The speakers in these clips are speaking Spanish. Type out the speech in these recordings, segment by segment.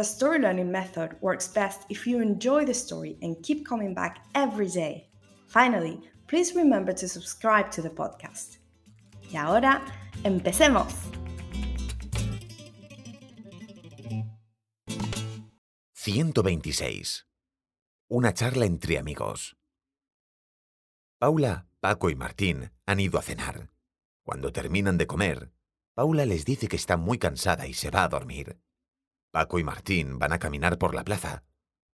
the story learning method works best if you enjoy the story and keep coming back every day. Finally, please remember to subscribe to the podcast. Y ahora, empecemos. 126. Una charla entre amigos. Paula, Paco y Martín han ido a cenar. Cuando terminan de comer, Paula les dice que está muy cansada y se va a dormir. Paco y Martín van a caminar por la plaza.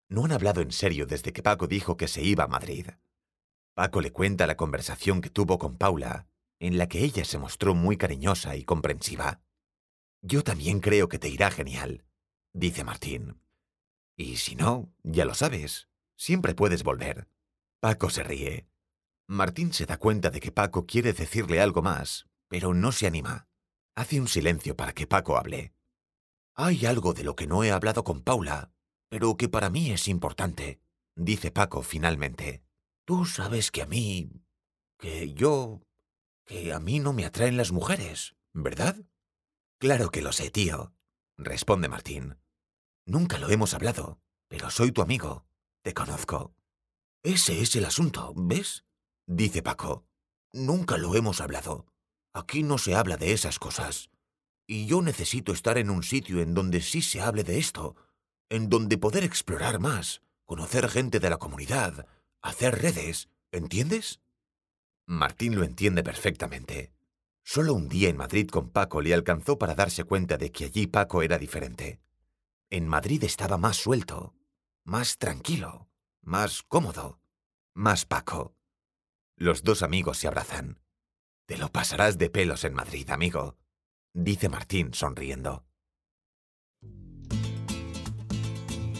No han hablado en serio desde que Paco dijo que se iba a Madrid. Paco le cuenta la conversación que tuvo con Paula, en la que ella se mostró muy cariñosa y comprensiva. Yo también creo que te irá genial, dice Martín. Y si no, ya lo sabes, siempre puedes volver. Paco se ríe. Martín se da cuenta de que Paco quiere decirle algo más, pero no se anima. Hace un silencio para que Paco hable. Hay algo de lo que no he hablado con Paula, pero que para mí es importante, dice Paco finalmente. Tú sabes que a mí... que yo... que a mí no me atraen las mujeres, ¿verdad? Claro que lo sé, tío, responde Martín. Nunca lo hemos hablado, pero soy tu amigo. Te conozco. Ese es el asunto, ¿ves? dice Paco. Nunca lo hemos hablado. Aquí no se habla de esas cosas. Y yo necesito estar en un sitio en donde sí se hable de esto, en donde poder explorar más, conocer gente de la comunidad, hacer redes, ¿entiendes? Martín lo entiende perfectamente. Solo un día en Madrid con Paco le alcanzó para darse cuenta de que allí Paco era diferente. En Madrid estaba más suelto, más tranquilo, más cómodo, más Paco. Los dos amigos se abrazan. Te lo pasarás de pelos en Madrid, amigo, dice Martín sonriendo.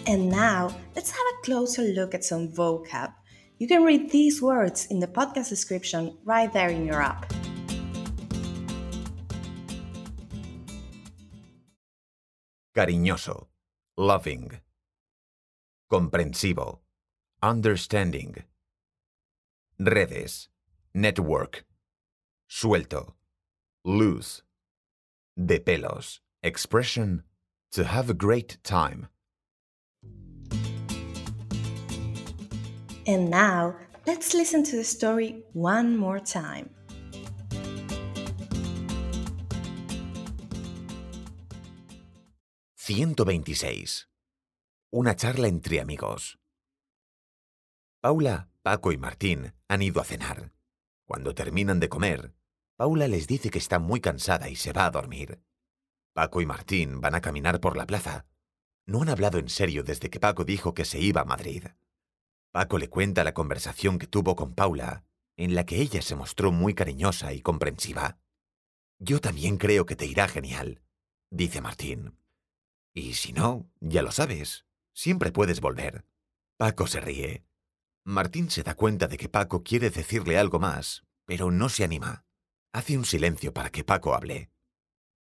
And now, let's have a closer look at some vocab. You can read these words in the podcast description right there in your app. Cariñoso, loving. Comprensivo, understanding. Redes, network. Suelto, loose. De pelos, expression, to have a great time. And now, let's listen to the story one more time. «126. Una charla entre amigos. Paula, Paco y Martín han ido a cenar. Cuando terminan de comer, Paula les dice que está muy cansada y se va a dormir. Paco y Martín van a caminar por la plaza. No han hablado en serio desde que Paco dijo que se iba a Madrid. Paco le cuenta la conversación que tuvo con Paula, en la que ella se mostró muy cariñosa y comprensiva. Yo también creo que te irá genial, dice Martín. Y si no, ya lo sabes, siempre puedes volver. Paco se ríe. Martín se da cuenta de que Paco quiere decirle algo más, pero no se anima. Hace un silencio para que Paco hable.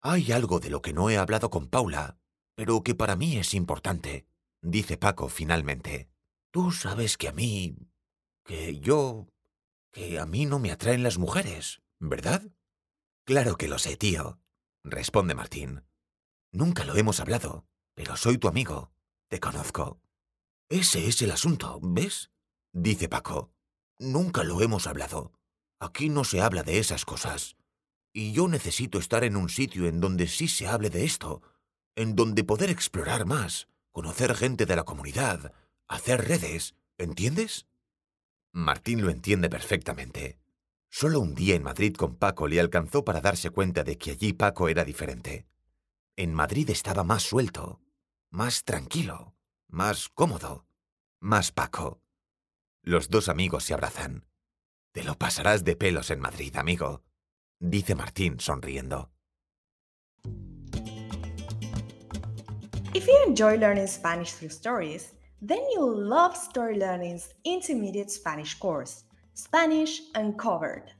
Hay algo de lo que no he hablado con Paula, pero que para mí es importante, dice Paco finalmente. Tú sabes que a mí... que yo... que a mí no me atraen las mujeres, ¿verdad? Claro que lo sé, tío, responde Martín. Nunca lo hemos hablado, pero soy tu amigo. Te conozco. Ese es el asunto, ¿ves? dice Paco. Nunca lo hemos hablado. Aquí no se habla de esas cosas. Y yo necesito estar en un sitio en donde sí se hable de esto, en donde poder explorar más, conocer gente de la comunidad, Hacer redes, ¿entiendes? Martín lo entiende perfectamente. Solo un día en Madrid con Paco le alcanzó para darse cuenta de que allí Paco era diferente. En Madrid estaba más suelto, más tranquilo, más cómodo, más Paco. Los dos amigos se abrazan. Te lo pasarás de pelos en Madrid, amigo, dice Martín sonriendo. If you enjoy learning Spanish through stories, then you'll love Story Learning's intermediate Spanish course, Spanish Uncovered.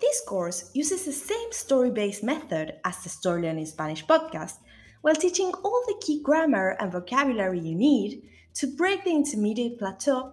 This course uses the same story based method as the Story Learning Spanish podcast, while teaching all the key grammar and vocabulary you need to break the intermediate plateau